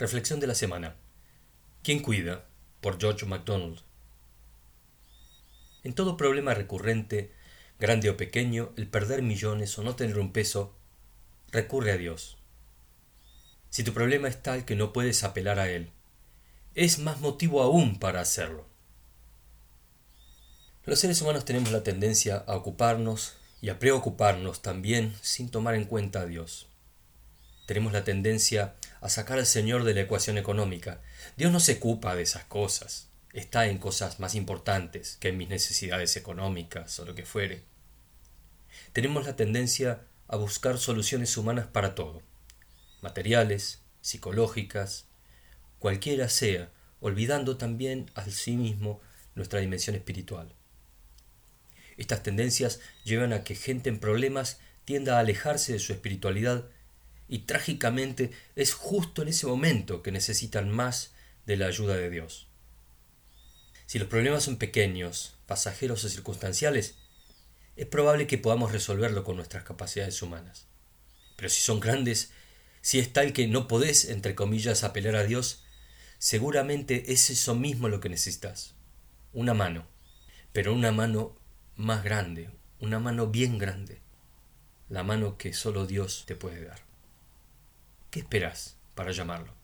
Reflexión de la semana. ¿Quién cuida? por George MacDonald. En todo problema recurrente, grande o pequeño, el perder millones o no tener un peso, recurre a Dios. Si tu problema es tal que no puedes apelar a Él, es más motivo aún para hacerlo. Los seres humanos tenemos la tendencia a ocuparnos y a preocuparnos también sin tomar en cuenta a Dios. Tenemos la tendencia a sacar al Señor de la ecuación económica. Dios no se ocupa de esas cosas. Está en cosas más importantes que en mis necesidades económicas o lo que fuere. Tenemos la tendencia a buscar soluciones humanas para todo, materiales, psicológicas, cualquiera sea, olvidando también al sí mismo nuestra dimensión espiritual. Estas tendencias llevan a que gente en problemas tienda a alejarse de su espiritualidad y trágicamente es justo en ese momento que necesitan más de la ayuda de Dios. Si los problemas son pequeños, pasajeros o circunstanciales, es probable que podamos resolverlo con nuestras capacidades humanas. Pero si son grandes, si es tal que no podés, entre comillas, apelar a Dios, seguramente es eso mismo lo que necesitas. Una mano, pero una mano más grande, una mano bien grande, la mano que solo Dios te puede dar. ¿Qué esperas para llamarlo?